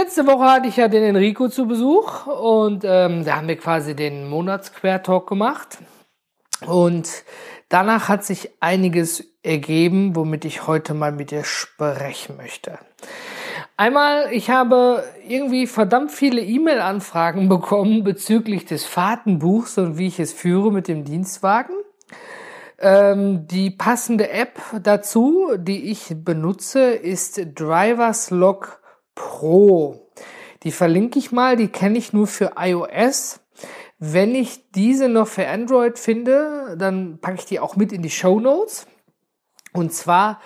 Letzte Woche hatte ich ja den Enrico zu Besuch und ähm, da haben wir quasi den Monatsquertalk gemacht. Und danach hat sich einiges ergeben, womit ich heute mal mit dir sprechen möchte. Einmal, ich habe irgendwie verdammt viele E-Mail-Anfragen bekommen bezüglich des Fahrtenbuchs und wie ich es führe mit dem Dienstwagen. Ähm, die passende App dazu, die ich benutze, ist Drivers Log Pro. Die verlinke ich mal, die kenne ich nur für iOS. Wenn ich diese noch für Android finde, dann packe ich die auch mit in die Show Notes. Und zwar,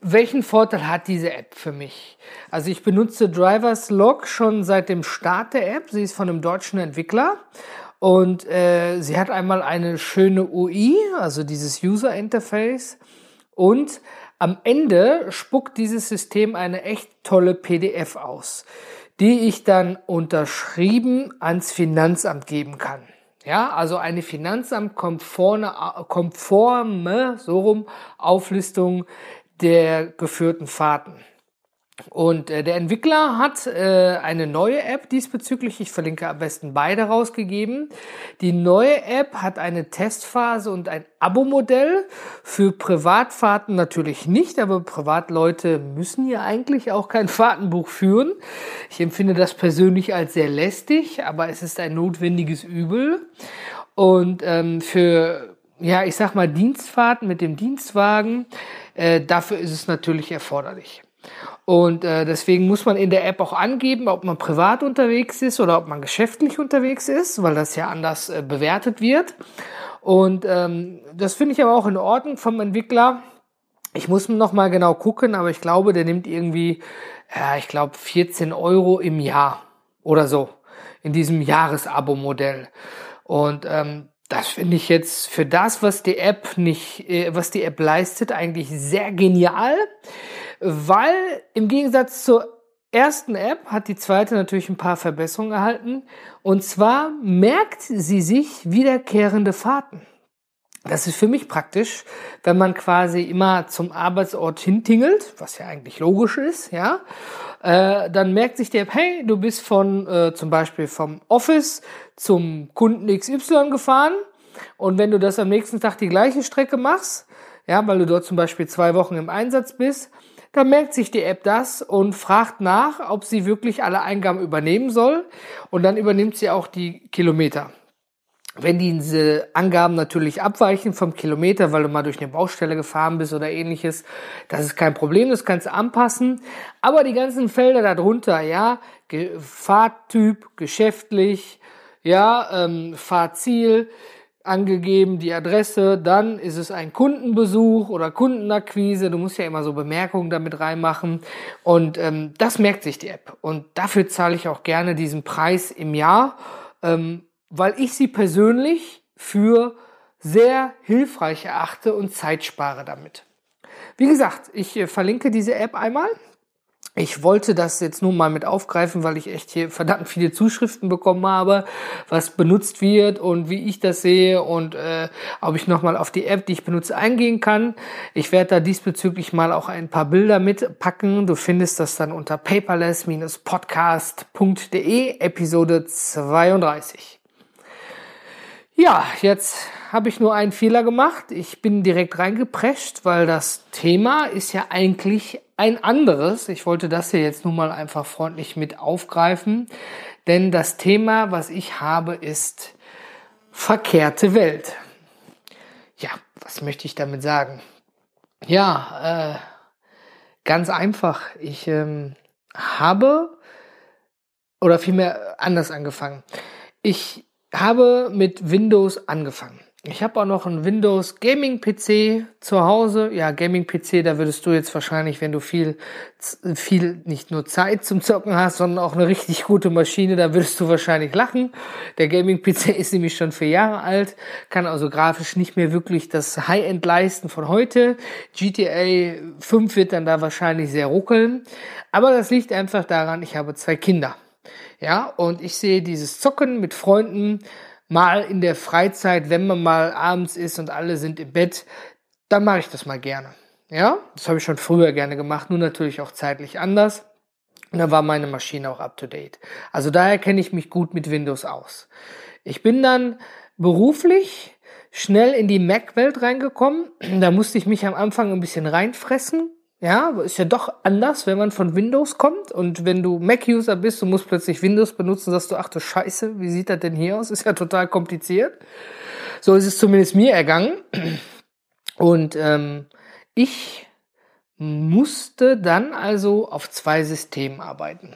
welchen Vorteil hat diese App für mich? Also ich benutze Drivers Log schon seit dem Start der App. Sie ist von einem deutschen Entwickler und äh, sie hat einmal eine schöne UI, also dieses User Interface und am Ende spuckt dieses System eine echt tolle PDF aus, die ich dann unterschrieben ans Finanzamt geben kann. Ja, also eine Finanzamt-konforme, konforme, so rum, Auflistung der geführten Fahrten. Und äh, der Entwickler hat äh, eine neue App diesbezüglich, ich verlinke am besten beide rausgegeben. Die neue App hat eine Testphase und ein Abo-Modell. Für Privatfahrten natürlich nicht, aber Privatleute müssen ja eigentlich auch kein Fahrtenbuch führen. Ich empfinde das persönlich als sehr lästig, aber es ist ein notwendiges Übel. Und ähm, für, ja, ich sag mal, Dienstfahrten mit dem Dienstwagen, äh, dafür ist es natürlich erforderlich. Und äh, deswegen muss man in der App auch angeben, ob man privat unterwegs ist oder ob man geschäftlich unterwegs ist, weil das ja anders äh, bewertet wird. Und ähm, das finde ich aber auch in Ordnung vom Entwickler. Ich muss noch mal genau gucken, aber ich glaube, der nimmt irgendwie, ja, ich glaube 14 Euro im Jahr oder so in diesem Jahresabo-Modell. Und ähm, das finde ich jetzt für das, was die App nicht, äh, was die App leistet, eigentlich sehr genial weil im Gegensatz zur ersten App hat die zweite natürlich ein paar Verbesserungen erhalten. Und zwar merkt sie sich wiederkehrende Fahrten. Das ist für mich praktisch, wenn man quasi immer zum Arbeitsort hintingelt, was ja eigentlich logisch ist, ja. Äh, dann merkt sich der App, hey, du bist von äh, zum Beispiel vom Office zum Kunden XY gefahren und wenn du das am nächsten Tag die gleiche Strecke machst, ja, weil du dort zum Beispiel zwei Wochen im Einsatz bist, dann merkt sich die App das und fragt nach, ob sie wirklich alle Eingaben übernehmen soll. Und dann übernimmt sie auch die Kilometer. Wenn diese Angaben natürlich abweichen vom Kilometer, weil du mal durch eine Baustelle gefahren bist oder ähnliches, das ist kein Problem, das kannst du anpassen. Aber die ganzen Felder darunter, ja, Fahrtyp, geschäftlich, ja, ähm, Fahrziel, angegeben, die Adresse, dann ist es ein Kundenbesuch oder Kundenakquise. Du musst ja immer so Bemerkungen damit reinmachen. Und ähm, das merkt sich die App. Und dafür zahle ich auch gerne diesen Preis im Jahr, ähm, weil ich sie persönlich für sehr hilfreich erachte und Zeit spare damit. Wie gesagt, ich äh, verlinke diese App einmal. Ich wollte das jetzt nur mal mit aufgreifen, weil ich echt hier verdammt viele Zuschriften bekommen habe, was benutzt wird und wie ich das sehe und äh, ob ich nochmal auf die App, die ich benutze, eingehen kann. Ich werde da diesbezüglich mal auch ein paar Bilder mitpacken. Du findest das dann unter paperless-podcast.de, Episode 32. Ja, jetzt habe ich nur einen Fehler gemacht. Ich bin direkt reingeprescht, weil das Thema ist ja eigentlich ein anderes. Ich wollte das hier jetzt nun mal einfach freundlich mit aufgreifen, denn das Thema, was ich habe, ist verkehrte Welt. Ja, was möchte ich damit sagen? Ja, äh, ganz einfach. Ich ähm, habe oder vielmehr anders angefangen. Ich habe mit Windows angefangen. ich habe auch noch einen Windows Gaming PC zu Hause. Ja, Gaming PC, da würdest du jetzt wahrscheinlich, wenn du viel, viel nicht nur Zeit zum Zocken hast, sondern auch eine richtig gute Maschine, da würdest du wahrscheinlich lachen. Der Gaming PC ist nämlich schon vier Jahre alt, kann also grafisch nicht mehr wirklich das High-End leisten von heute. GTA 5 wird dann da wahrscheinlich sehr ruckeln. Aber das liegt einfach daran, ich habe zwei Kinder. Ja, und ich sehe dieses Zocken mit Freunden mal in der Freizeit, wenn man mal abends ist und alle sind im Bett, dann mache ich das mal gerne. Ja, das habe ich schon früher gerne gemacht, nur natürlich auch zeitlich anders. Und da war meine Maschine auch up to date. Also daher kenne ich mich gut mit Windows aus. Ich bin dann beruflich schnell in die Mac-Welt reingekommen. Da musste ich mich am Anfang ein bisschen reinfressen. Ja, ist ja doch anders, wenn man von Windows kommt und wenn du Mac-User bist und musst plötzlich Windows benutzen, sagst du, ach du Scheiße, wie sieht das denn hier aus? Ist ja total kompliziert. So ist es zumindest mir ergangen. Und ähm, ich musste dann also auf zwei Systemen arbeiten.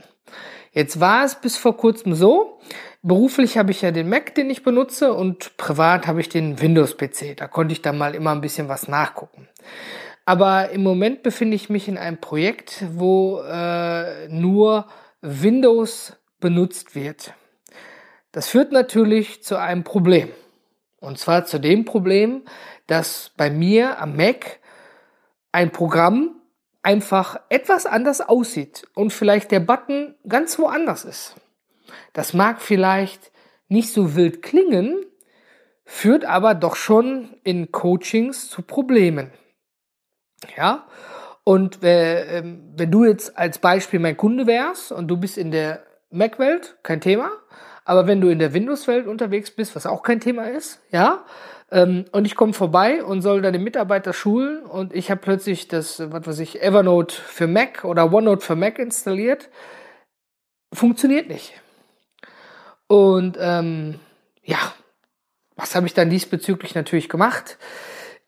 Jetzt war es bis vor kurzem so, beruflich habe ich ja den Mac, den ich benutze und privat habe ich den Windows-PC. Da konnte ich dann mal immer ein bisschen was nachgucken. Aber im Moment befinde ich mich in einem Projekt, wo äh, nur Windows benutzt wird. Das führt natürlich zu einem Problem. Und zwar zu dem Problem, dass bei mir am Mac ein Programm einfach etwas anders aussieht und vielleicht der Button ganz woanders ist. Das mag vielleicht nicht so wild klingen, führt aber doch schon in Coachings zu Problemen. Ja, und äh, wenn du jetzt als Beispiel mein Kunde wärst und du bist in der Mac-Welt, kein Thema. Aber wenn du in der Windows-Welt unterwegs bist, was auch kein Thema ist, ja, ähm, und ich komme vorbei und soll deine Mitarbeiter schulen und ich habe plötzlich das, was weiß ich, Evernote für Mac oder OneNote für Mac installiert, funktioniert nicht. Und ähm, ja, was habe ich dann diesbezüglich natürlich gemacht?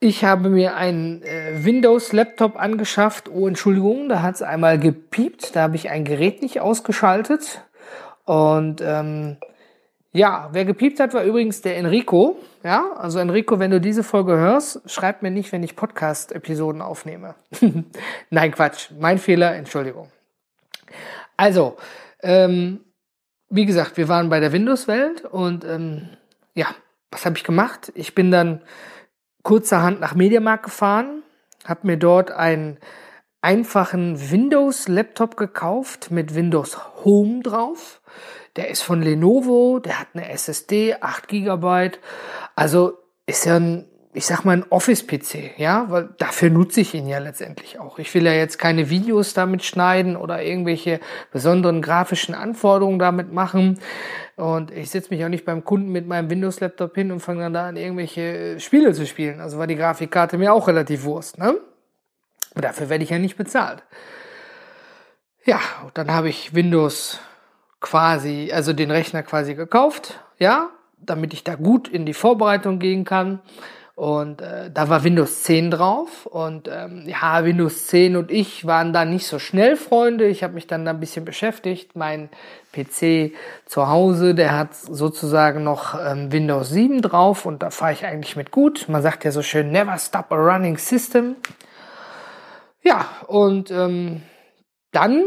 Ich habe mir einen äh, Windows-Laptop angeschafft. Oh, Entschuldigung, da hat es einmal gepiept. Da habe ich ein Gerät nicht ausgeschaltet. Und ähm, ja, wer gepiept hat, war übrigens der Enrico. Ja, also Enrico, wenn du diese Folge hörst, schreib mir nicht, wenn ich Podcast-Episoden aufnehme. Nein, Quatsch. Mein Fehler, Entschuldigung. Also, ähm, wie gesagt, wir waren bei der Windows-Welt und ähm, ja, was habe ich gemacht? Ich bin dann kurzerhand nach Mediamarkt gefahren, habe mir dort einen einfachen Windows-Laptop gekauft mit Windows Home drauf. Der ist von Lenovo, der hat eine SSD, 8 GB. Also ist ja ein ich sag mal, ein Office-PC, ja, weil dafür nutze ich ihn ja letztendlich auch. Ich will ja jetzt keine Videos damit schneiden oder irgendwelche besonderen grafischen Anforderungen damit machen. Und ich setze mich auch nicht beim Kunden mit meinem Windows-Laptop hin und fange dann da an, irgendwelche Spiele zu spielen. Also war die Grafikkarte mir auch relativ Wurst, ne? Aber dafür werde ich ja nicht bezahlt. Ja, und dann habe ich Windows quasi, also den Rechner quasi gekauft, ja, damit ich da gut in die Vorbereitung gehen kann. Und äh, da war Windows 10 drauf. Und ähm, ja, Windows 10 und ich waren da nicht so schnell Freunde. Ich habe mich dann da ein bisschen beschäftigt. Mein PC zu Hause, der hat sozusagen noch ähm, Windows 7 drauf und da fahre ich eigentlich mit gut. Man sagt ja so schön, never stop a running system. Ja, und ähm, dann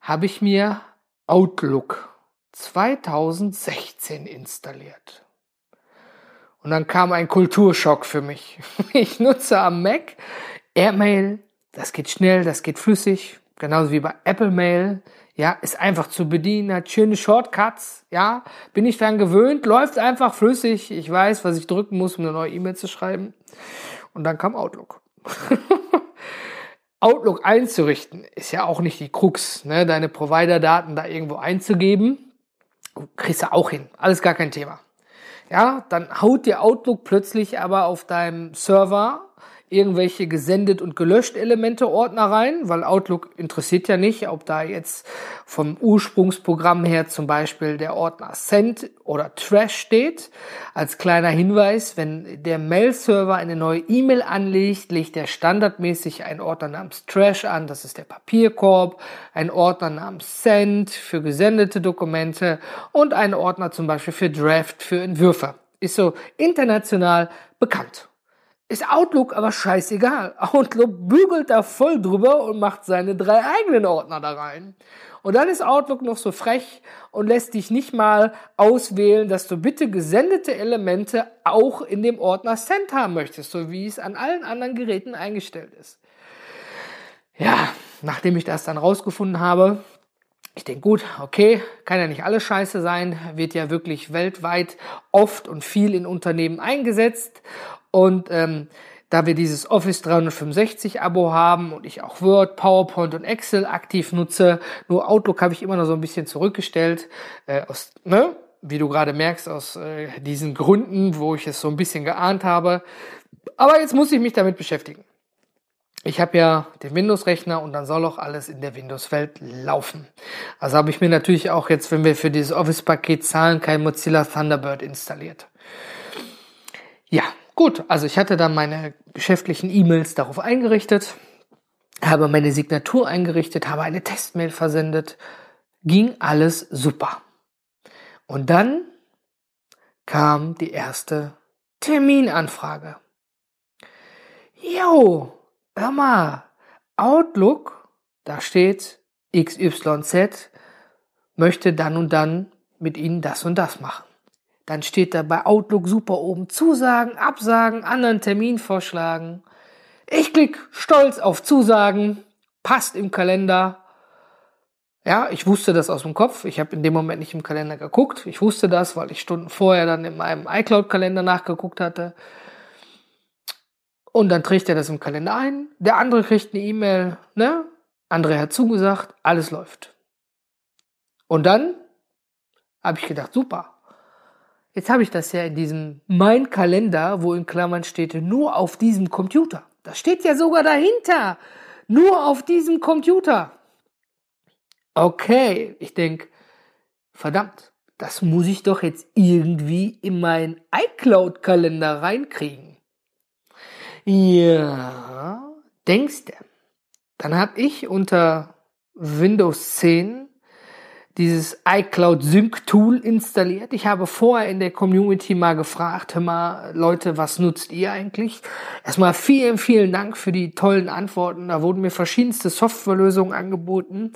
habe ich mir Outlook 2016 installiert. Und dann kam ein Kulturschock für mich. Ich nutze am Mac Airmail, das geht schnell, das geht flüssig, genauso wie bei Apple Mail. Ja, ist einfach zu bedienen, hat schöne Shortcuts, ja, bin ich dran gewöhnt, läuft einfach flüssig. Ich weiß, was ich drücken muss, um eine neue E-Mail zu schreiben. Und dann kam Outlook. Outlook einzurichten ist ja auch nicht die Krux, ne? deine Provider-Daten da irgendwo einzugeben. Kriegst du auch hin. Alles gar kein Thema. Ja, dann haut dir Outlook plötzlich aber auf deinem Server irgendwelche gesendet und gelöscht Elemente Ordner rein, weil Outlook interessiert ja nicht, ob da jetzt vom Ursprungsprogramm her zum Beispiel der Ordner Send oder Trash steht. Als kleiner Hinweis, wenn der Mail-Server eine neue E-Mail anlegt, legt er standardmäßig einen Ordner namens Trash an, das ist der Papierkorb, ein Ordner namens Send für gesendete Dokumente und einen Ordner zum Beispiel für Draft für Entwürfe Ist so international bekannt. Ist Outlook aber scheißegal. Outlook bügelt da voll drüber und macht seine drei eigenen Ordner da rein. Und dann ist Outlook noch so frech und lässt dich nicht mal auswählen, dass du bitte gesendete Elemente auch in dem Ordner Send haben möchtest, so wie es an allen anderen Geräten eingestellt ist. Ja, nachdem ich das dann rausgefunden habe, ich denke, gut, okay, kann ja nicht alles scheiße sein, wird ja wirklich weltweit oft und viel in Unternehmen eingesetzt. Und ähm, da wir dieses Office 365 Abo haben und ich auch Word, PowerPoint und Excel aktiv nutze, nur Outlook habe ich immer noch so ein bisschen zurückgestellt, äh, aus, ne? wie du gerade merkst, aus äh, diesen Gründen, wo ich es so ein bisschen geahnt habe. Aber jetzt muss ich mich damit beschäftigen. Ich habe ja den Windows-Rechner und dann soll auch alles in der Windows-Welt laufen. Also habe ich mir natürlich auch jetzt, wenn wir für dieses Office-Paket zahlen, kein Mozilla Thunderbird installiert. Ja, Gut, also ich hatte dann meine geschäftlichen E-Mails darauf eingerichtet, habe meine Signatur eingerichtet, habe eine Testmail versendet, ging alles super. Und dann kam die erste Terminanfrage. Jo, hör mal, Outlook, da steht XYZ, möchte dann und dann mit Ihnen das und das machen. Dann steht da bei Outlook super oben Zusagen, Absagen, anderen Termin vorschlagen. Ich klicke stolz auf Zusagen, passt im Kalender. Ja, ich wusste das aus dem Kopf. Ich habe in dem Moment nicht im Kalender geguckt. Ich wusste das, weil ich Stunden vorher dann in meinem iCloud-Kalender nachgeguckt hatte. Und dann trägt er das im Kalender ein. Der andere kriegt eine E-Mail, ne? André hat zugesagt, alles läuft. Und dann habe ich gedacht, super, Jetzt habe ich das ja in diesem Mein Kalender, wo in Klammern steht, nur auf diesem Computer. Das steht ja sogar dahinter. Nur auf diesem Computer. Okay, ich denke, verdammt, das muss ich doch jetzt irgendwie in meinen iCloud-Kalender reinkriegen. Ja, denkst du. Dann habe ich unter Windows 10 dieses iCloud Sync Tool installiert. Ich habe vorher in der Community mal gefragt, hör mal, Leute, was nutzt ihr eigentlich? Erstmal vielen, vielen Dank für die tollen Antworten. Da wurden mir verschiedenste Softwarelösungen angeboten.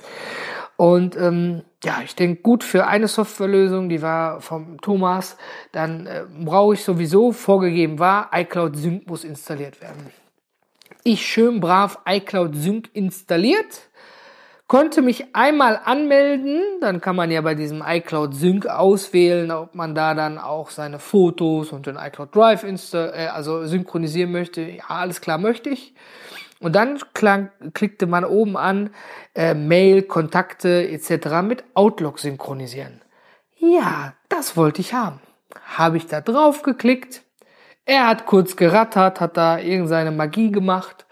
Und ähm, ja, ich denke, gut für eine Softwarelösung, die war vom Thomas, dann äh, brauche ich sowieso, vorgegeben war, iCloud Sync muss installiert werden. Ich schön brav iCloud Sync installiert konnte mich einmal anmelden, dann kann man ja bei diesem iCloud Sync auswählen, ob man da dann auch seine Fotos und den iCloud Drive insta äh, also synchronisieren möchte. Ja, alles klar möchte ich. Und dann klang, klickte man oben an äh, Mail, Kontakte etc. mit Outlook synchronisieren. Ja, das wollte ich haben. Habe ich da drauf geklickt. Er hat kurz gerattert, hat da irgendeine Magie gemacht.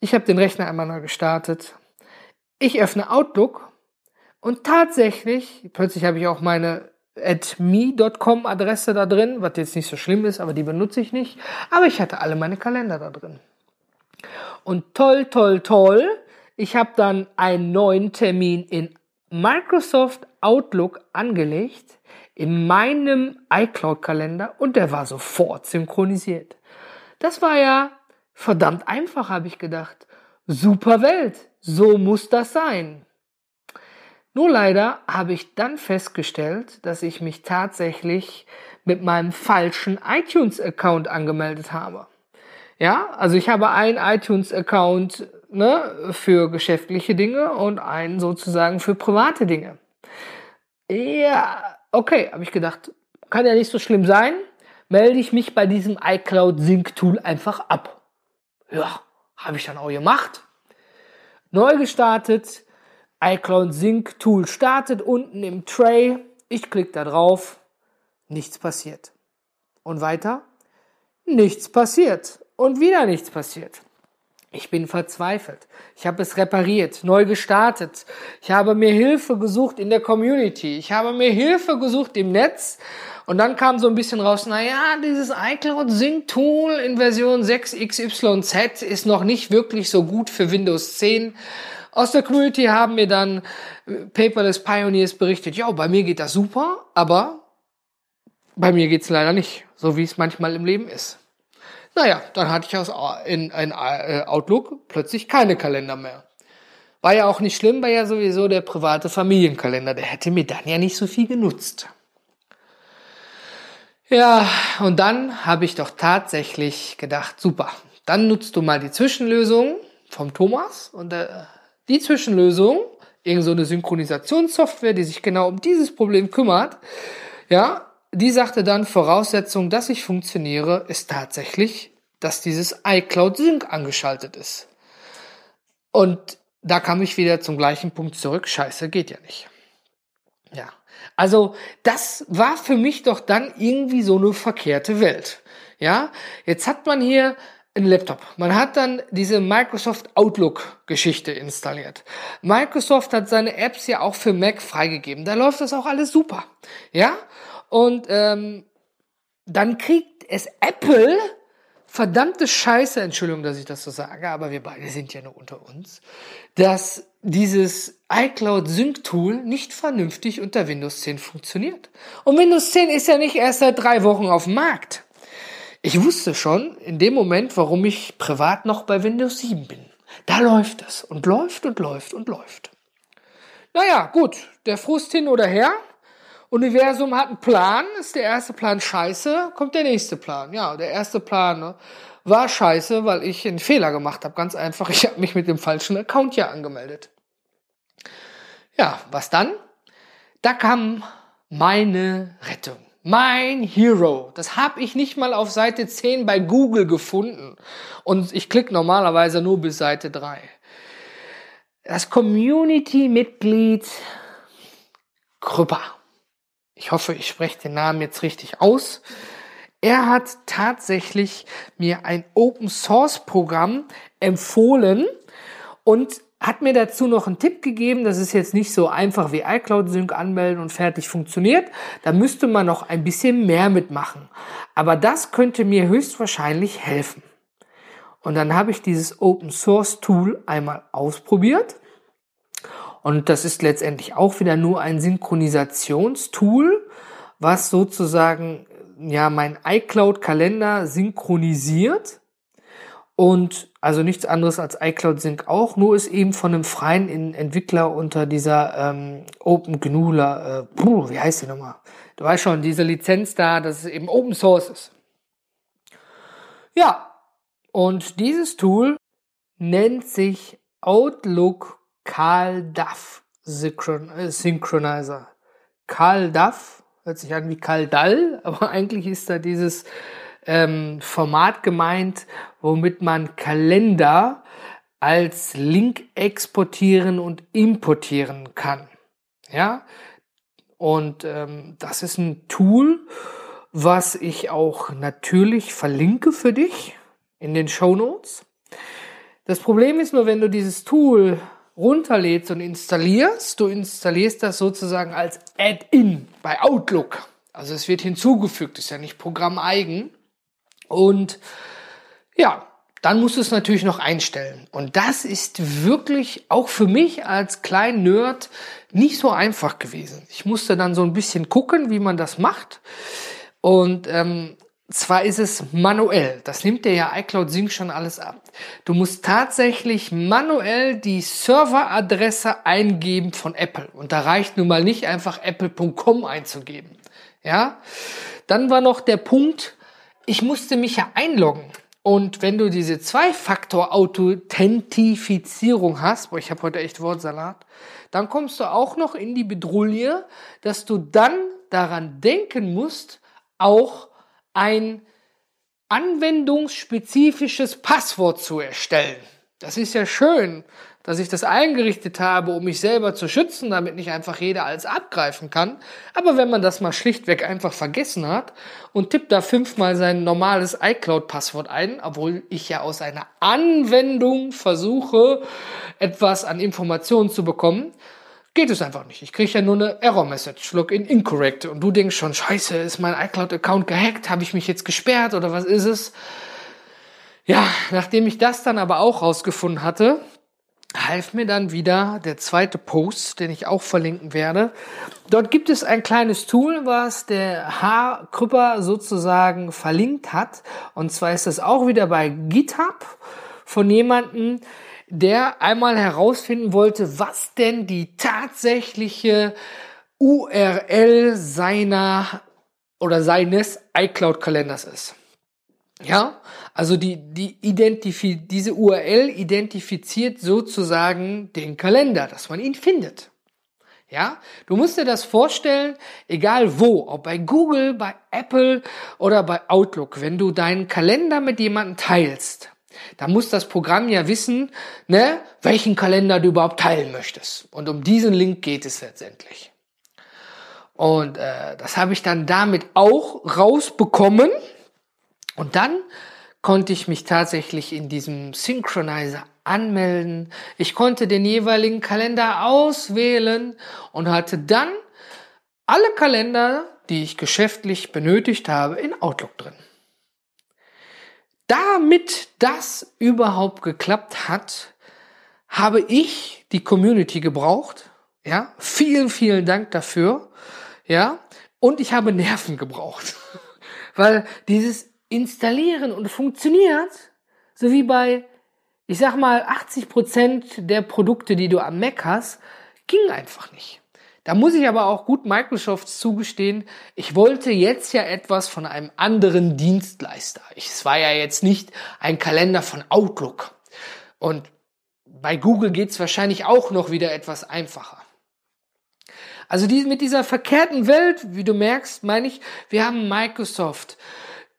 Ich habe den Rechner einmal gestartet, ich öffne Outlook und tatsächlich, plötzlich habe ich auch meine at me.com Adresse da drin, was jetzt nicht so schlimm ist, aber die benutze ich nicht. Aber ich hatte alle meine Kalender da drin. Und toll, toll, toll, ich habe dann einen neuen Termin in Microsoft Outlook angelegt, in meinem iCloud-Kalender und der war sofort synchronisiert. Das war ja verdammt einfach, habe ich gedacht. Super Welt. So muss das sein. Nur leider habe ich dann festgestellt, dass ich mich tatsächlich mit meinem falschen iTunes-Account angemeldet habe. Ja, also ich habe einen iTunes-Account ne, für geschäftliche Dinge und einen sozusagen für private Dinge. Ja, okay, habe ich gedacht, kann ja nicht so schlimm sein. Melde ich mich bei diesem iCloud Sync Tool einfach ab. Ja, habe ich dann auch gemacht. Neu gestartet, iCloud Sync Tool startet unten im Tray. Ich klicke da drauf, nichts passiert. Und weiter, nichts passiert. Und wieder nichts passiert. Ich bin verzweifelt. Ich habe es repariert, neu gestartet. Ich habe mir Hilfe gesucht in der Community. Ich habe mir Hilfe gesucht im Netz. Und dann kam so ein bisschen raus, na ja, dieses iCloud Sync Tool in Version 6XYZ ist noch nicht wirklich so gut für Windows 10. Aus der Community haben mir dann äh, Paperless Pioneers berichtet, ja, bei mir geht das super, aber bei mir geht's leider nicht, so wie es manchmal im Leben ist. Naja, dann hatte ich aus in, in äh, Outlook plötzlich keine Kalender mehr. War ja auch nicht schlimm, war ja sowieso der private Familienkalender. Der hätte mir dann ja nicht so viel genutzt. Ja, und dann habe ich doch tatsächlich gedacht, super, dann nutzt du mal die Zwischenlösung vom Thomas und äh, die Zwischenlösung, irgend so eine Synchronisationssoftware, die sich genau um dieses Problem kümmert, ja, die sagte dann, Voraussetzung, dass ich funktioniere, ist tatsächlich, dass dieses iCloud Sync angeschaltet ist. Und da kam ich wieder zum gleichen Punkt zurück. Scheiße, geht ja nicht. Also, das war für mich doch dann irgendwie so eine verkehrte Welt. Ja. Jetzt hat man hier einen Laptop. Man hat dann diese Microsoft Outlook Geschichte installiert. Microsoft hat seine Apps ja auch für Mac freigegeben. Da läuft das auch alles super. Ja. Und ähm, dann kriegt es Apple verdammte Scheiße, Entschuldigung, dass ich das so sage, aber wir beide sind ja nur unter uns, dass dieses iCloud Sync Tool nicht vernünftig unter Windows 10 funktioniert. Und Windows 10 ist ja nicht erst seit drei Wochen auf dem Markt. Ich wusste schon in dem Moment, warum ich privat noch bei Windows 7 bin. Da läuft es und läuft und läuft und läuft. Naja, gut, der Frust hin oder her. Universum hat einen Plan, ist der erste Plan scheiße, kommt der nächste Plan. Ja, der erste Plan ne, war scheiße, weil ich einen Fehler gemacht habe. Ganz einfach, ich habe mich mit dem falschen Account hier angemeldet. Ja, was dann? Da kam meine Rettung. Mein Hero. Das habe ich nicht mal auf Seite 10 bei Google gefunden. Und ich klicke normalerweise nur bis Seite 3. Das Community-Mitglied Krüpper ich hoffe, ich spreche den Namen jetzt richtig aus. Er hat tatsächlich mir ein Open Source Programm empfohlen und hat mir dazu noch einen Tipp gegeben, das ist jetzt nicht so einfach wie iCloud Sync anmelden und fertig funktioniert. Da müsste man noch ein bisschen mehr mitmachen. Aber das könnte mir höchstwahrscheinlich helfen. Und dann habe ich dieses Open Source Tool einmal ausprobiert und das ist letztendlich auch wieder nur ein Synchronisationstool, was sozusagen ja mein iCloud-Kalender synchronisiert. Und also nichts anderes als iCloud Sync auch, nur ist eben von einem freien Entwickler unter dieser ähm, Open GNUler, äh, wie heißt die nochmal? Du weißt schon, diese Lizenz da, dass es eben Open Source ist. Ja, und dieses Tool nennt sich Outlook Carl Duff äh, Synchronizer. Carl Duff hört sich an wie Karl Dall, aber eigentlich ist da dieses ähm, Format gemeint, womit man Kalender als Link exportieren und importieren kann. Ja, und ähm, das ist ein Tool, was ich auch natürlich verlinke für dich in den Show Notes. Das Problem ist nur, wenn du dieses Tool runterlädst und installierst, du installierst das sozusagen als Add-in bei Outlook. Also es wird hinzugefügt, ist ja nicht programmeigen. Und ja, dann musst du es natürlich noch einstellen. Und das ist wirklich auch für mich als kleinen Nerd nicht so einfach gewesen. Ich musste dann so ein bisschen gucken, wie man das macht. Und ähm, zwar ist es manuell, das nimmt dir ja iCloud Sync schon alles ab. Du musst tatsächlich manuell die Serveradresse eingeben von Apple. Und da reicht nun mal nicht einfach apple.com einzugeben. Ja? Dann war noch der Punkt, ich musste mich ja einloggen. Und wenn du diese Zwei-Faktor-Authentifizierung hast, boah, ich habe heute echt Wortsalat, dann kommst du auch noch in die Bedrulle, dass du dann daran denken musst, auch ein anwendungsspezifisches Passwort zu erstellen. Das ist ja schön, dass ich das eingerichtet habe, um mich selber zu schützen, damit nicht einfach jeder alles abgreifen kann. Aber wenn man das mal schlichtweg einfach vergessen hat und tippt da fünfmal sein normales iCloud-Passwort ein, obwohl ich ja aus einer Anwendung versuche, etwas an Informationen zu bekommen, geht es einfach nicht. Ich kriege ja nur eine Error-Message, Login incorrect. Und du denkst schon, scheiße, ist mein iCloud-Account gehackt? Habe ich mich jetzt gesperrt oder was ist es? Ja, nachdem ich das dann aber auch rausgefunden hatte, half mir dann wieder der zweite Post, den ich auch verlinken werde. Dort gibt es ein kleines Tool, was der Haarkrüpper sozusagen verlinkt hat. Und zwar ist es auch wieder bei GitHub von jemandem, der einmal herausfinden wollte, was denn die tatsächliche URL seiner oder seines iCloud-Kalenders ist. Ja, also die, die identifi diese URL identifiziert sozusagen den Kalender, dass man ihn findet. Ja, du musst dir das vorstellen, egal wo, ob bei Google, bei Apple oder bei Outlook, wenn du deinen Kalender mit jemandem teilst, da muss das Programm ja wissen, ne, welchen Kalender du überhaupt teilen möchtest. Und um diesen Link geht es letztendlich. Und äh, das habe ich dann damit auch rausbekommen. Und dann konnte ich mich tatsächlich in diesem Synchronizer anmelden. Ich konnte den jeweiligen Kalender auswählen und hatte dann alle Kalender, die ich geschäftlich benötigt habe, in Outlook drin. Damit das überhaupt geklappt hat, habe ich die Community gebraucht. Ja, vielen, vielen Dank dafür. Ja, und ich habe Nerven gebraucht. Weil dieses Installieren und funktioniert, so wie bei, ich sag mal, 80 Prozent der Produkte, die du am Mac hast, ging einfach nicht. Da muss ich aber auch gut Microsoft zugestehen, ich wollte jetzt ja etwas von einem anderen Dienstleister. es war ja jetzt nicht ein Kalender von Outlook. Und bei Google geht's wahrscheinlich auch noch wieder etwas einfacher. Also die, mit dieser verkehrten Welt, wie du merkst, meine ich, wir haben Microsoft,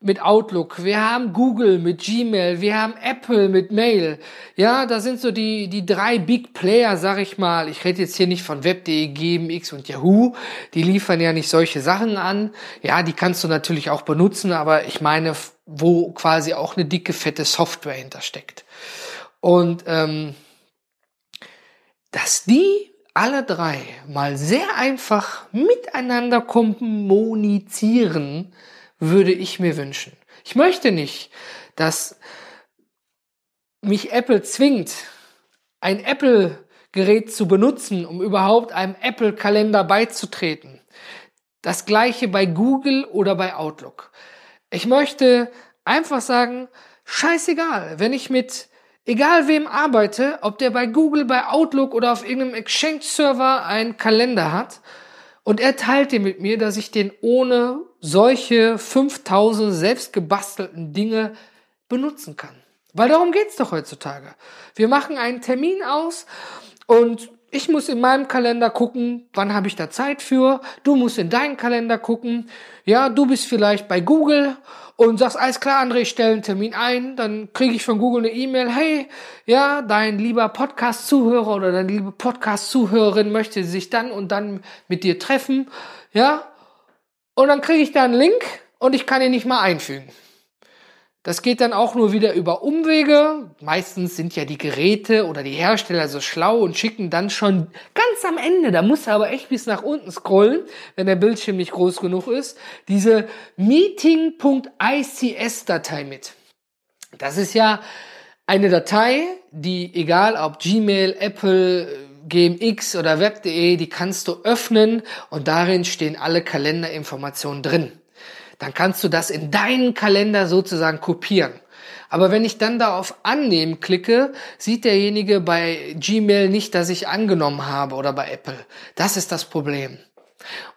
mit Outlook, wir haben Google mit Gmail, wir haben Apple mit Mail. Ja, da sind so die, die drei Big Player, sag ich mal. Ich rede jetzt hier nicht von Web.de, GMX und Yahoo. Die liefern ja nicht solche Sachen an. Ja, die kannst du natürlich auch benutzen, aber ich meine, wo quasi auch eine dicke, fette Software hintersteckt. Und ähm, dass die alle drei mal sehr einfach miteinander kommunizieren, würde ich mir wünschen. Ich möchte nicht, dass mich Apple zwingt, ein Apple-Gerät zu benutzen, um überhaupt einem Apple-Kalender beizutreten. Das gleiche bei Google oder bei Outlook. Ich möchte einfach sagen, scheißegal, wenn ich mit egal wem arbeite, ob der bei Google, bei Outlook oder auf irgendeinem Exchange-Server einen Kalender hat und er teilte mit mir, dass ich den ohne solche 5000 selbst gebastelten Dinge benutzen kann. Weil darum geht's doch heutzutage. Wir machen einen Termin aus und ich muss in meinem Kalender gucken, wann habe ich da Zeit für. Du musst in deinen Kalender gucken. Ja, du bist vielleicht bei Google und sagst, alles klar, André, ich stelle einen Termin ein, dann kriege ich von Google eine E-Mail, hey, ja, dein lieber Podcast-Zuhörer oder deine liebe Podcast-Zuhörerin möchte sich dann und dann mit dir treffen, ja, und dann kriege ich da einen Link und ich kann ihn nicht mal einfügen. Das geht dann auch nur wieder über Umwege. Meistens sind ja die Geräte oder die Hersteller so schlau und schicken dann schon ganz am Ende, da muss er aber echt bis nach unten scrollen, wenn der Bildschirm nicht groß genug ist, diese Meeting.ics-Datei mit. Das ist ja eine Datei, die egal ob Gmail, Apple, GMX oder Web.de, die kannst du öffnen und darin stehen alle Kalenderinformationen drin dann kannst du das in deinen Kalender sozusagen kopieren. Aber wenn ich dann da auf Annehmen klicke, sieht derjenige bei Gmail nicht, dass ich angenommen habe oder bei Apple. Das ist das Problem.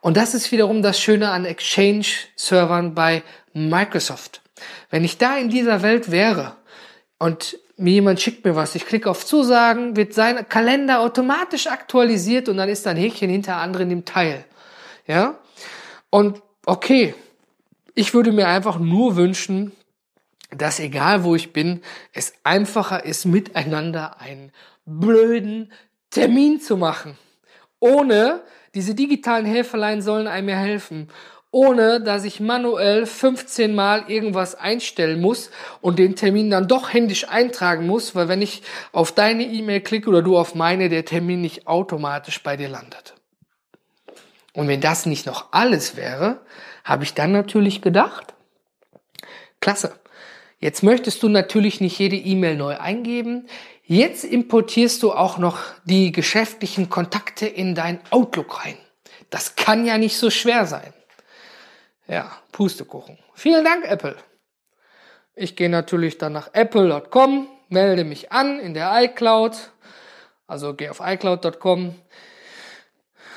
Und das ist wiederum das Schöne an Exchange-Servern bei Microsoft. Wenn ich da in dieser Welt wäre und mir jemand schickt mir was, ich klicke auf Zusagen, wird sein Kalender automatisch aktualisiert und dann ist ein Häkchen hinter anderen im Teil. Ja? Und okay, ich würde mir einfach nur wünschen, dass egal wo ich bin, es einfacher ist, miteinander einen blöden Termin zu machen. Ohne, diese digitalen Helferlein sollen einem ja helfen, ohne dass ich manuell 15 Mal irgendwas einstellen muss und den Termin dann doch händisch eintragen muss, weil wenn ich auf deine E-Mail klicke oder du auf meine, der Termin nicht automatisch bei dir landet. Und wenn das nicht noch alles wäre, habe ich dann natürlich gedacht, klasse. Jetzt möchtest du natürlich nicht jede E-Mail neu eingeben. Jetzt importierst du auch noch die geschäftlichen Kontakte in dein Outlook rein. Das kann ja nicht so schwer sein. Ja, Pustekuchen. Vielen Dank, Apple. Ich gehe natürlich dann nach apple.com, melde mich an in der iCloud, also gehe auf iCloud.com,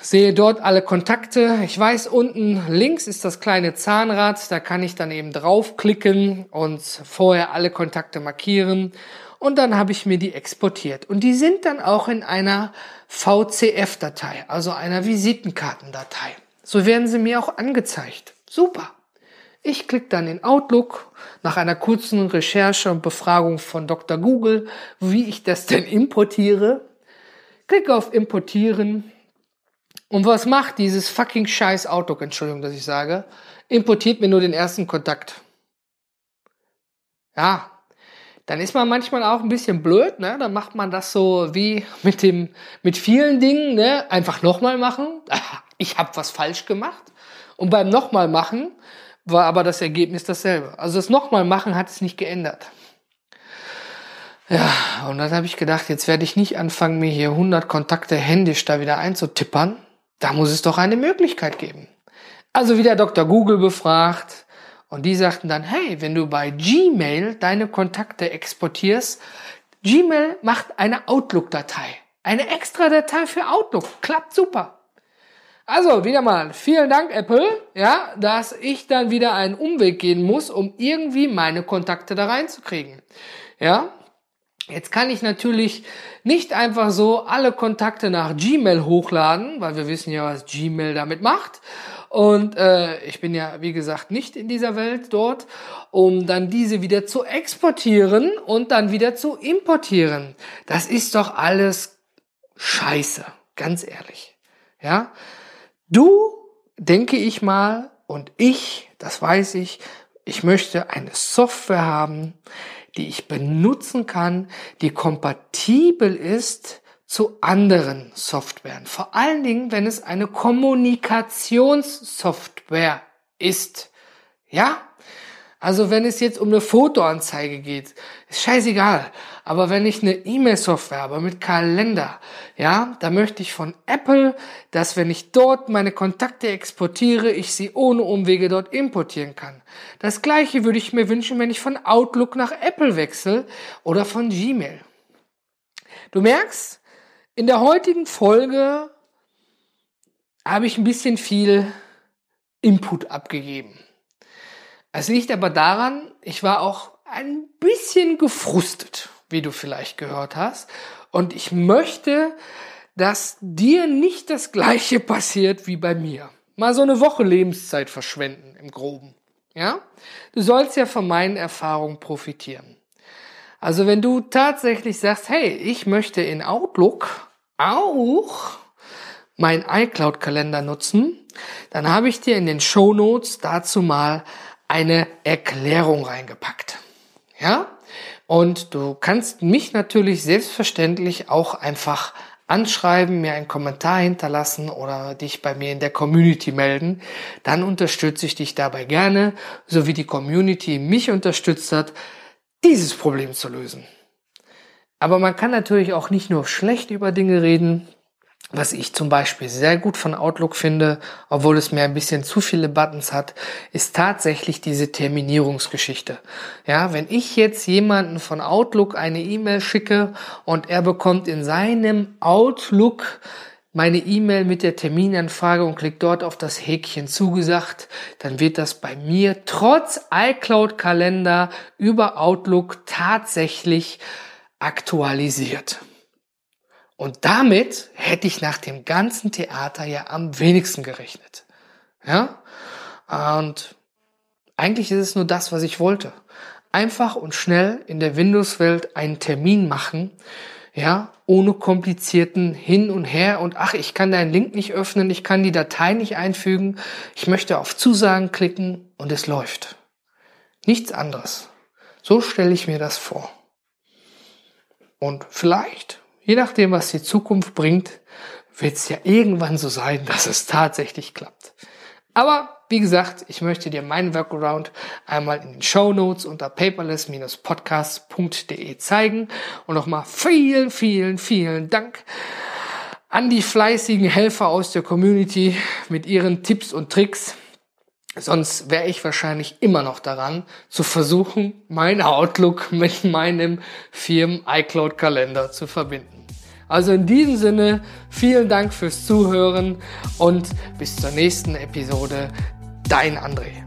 sehe dort alle Kontakte. Ich weiß, unten links ist das kleine Zahnrad, da kann ich dann eben draufklicken und vorher alle Kontakte markieren. Und dann habe ich mir die exportiert. Und die sind dann auch in einer VCF-Datei, also einer Visitenkartendatei. So werden sie mir auch angezeigt. Super. Ich klicke dann in Outlook nach einer kurzen Recherche und Befragung von Dr. Google, wie ich das denn importiere. Klicke auf Importieren und was macht dieses fucking scheiß Outlook, Entschuldigung, dass ich sage, importiert mir nur den ersten Kontakt. Ja, dann ist man manchmal auch ein bisschen blöd, ne? Dann macht man das so wie mit dem, mit vielen Dingen, ne? Einfach nochmal machen. Ich habe was falsch gemacht. Und beim nochmal machen war aber das Ergebnis dasselbe. Also das nochmal machen hat es nicht geändert. Ja, und dann habe ich gedacht, jetzt werde ich nicht anfangen, mir hier 100 Kontakte händisch da wieder einzutippern, da muss es doch eine Möglichkeit geben. Also wieder Dr. Google befragt und die sagten dann, hey, wenn du bei Gmail deine Kontakte exportierst, Gmail macht eine Outlook-Datei. Eine extra Datei für Outlook. Klappt super. Also, wieder mal, vielen Dank, Apple, ja, dass ich dann wieder einen Umweg gehen muss, um irgendwie meine Kontakte da reinzukriegen. Ja, Jetzt kann ich natürlich nicht einfach so alle Kontakte nach Gmail hochladen, weil wir wissen ja, was Gmail damit macht. Und äh, ich bin ja, wie gesagt, nicht in dieser Welt dort, um dann diese wieder zu exportieren und dann wieder zu importieren. Das ist doch alles scheiße, ganz ehrlich. Ja, du, denke ich mal, und ich, das weiß ich, ich möchte eine Software haben, die ich benutzen kann, die kompatibel ist zu anderen Softwaren. Vor allen Dingen, wenn es eine Kommunikationssoftware ist. Ja? Also wenn es jetzt um eine Fotoanzeige geht, ist scheißegal. Aber wenn ich eine E-Mail-Software habe mit Kalender, ja, da möchte ich von Apple, dass wenn ich dort meine Kontakte exportiere, ich sie ohne Umwege dort importieren kann. Das gleiche würde ich mir wünschen, wenn ich von Outlook nach Apple wechsle oder von Gmail. Du merkst, in der heutigen Folge habe ich ein bisschen viel Input abgegeben. Es liegt aber daran, ich war auch ein bisschen gefrustet, wie du vielleicht gehört hast. Und ich möchte, dass dir nicht das gleiche passiert wie bei mir. Mal so eine Woche Lebenszeit verschwenden im groben. Ja? Du sollst ja von meinen Erfahrungen profitieren. Also wenn du tatsächlich sagst, hey, ich möchte in Outlook auch mein iCloud-Kalender nutzen, dann habe ich dir in den Show Notes dazu mal eine Erklärung reingepackt. Ja? Und du kannst mich natürlich selbstverständlich auch einfach anschreiben, mir einen Kommentar hinterlassen oder dich bei mir in der Community melden. Dann unterstütze ich dich dabei gerne, so wie die Community mich unterstützt hat, dieses Problem zu lösen. Aber man kann natürlich auch nicht nur schlecht über Dinge reden, was ich zum Beispiel sehr gut von Outlook finde, obwohl es mir ein bisschen zu viele Buttons hat, ist tatsächlich diese Terminierungsgeschichte. Ja, wenn ich jetzt jemanden von Outlook eine E-Mail schicke und er bekommt in seinem Outlook meine E-Mail mit der Terminanfrage und klickt dort auf das Häkchen zugesagt, dann wird das bei mir trotz iCloud Kalender über Outlook tatsächlich aktualisiert. Und damit hätte ich nach dem ganzen Theater ja am wenigsten gerechnet. Ja? Und eigentlich ist es nur das, was ich wollte. Einfach und schnell in der Windows-Welt einen Termin machen, ja, ohne komplizierten Hin und Her und ach, ich kann deinen Link nicht öffnen, ich kann die Datei nicht einfügen, ich möchte auf Zusagen klicken und es läuft. Nichts anderes. So stelle ich mir das vor. Und vielleicht je nachdem, was die Zukunft bringt, wird es ja irgendwann so sein, dass es tatsächlich klappt. Aber wie gesagt, ich möchte dir meinen Workaround einmal in den Show Notes unter paperless-podcast.de zeigen. Und nochmal vielen, vielen, vielen Dank an die fleißigen Helfer aus der Community mit ihren Tipps und Tricks. Sonst wäre ich wahrscheinlich immer noch daran, zu versuchen, mein Outlook mit meinem Firmen iCloud Kalender zu verbinden. Also in diesem Sinne, vielen Dank fürs Zuhören und bis zur nächsten Episode. Dein André.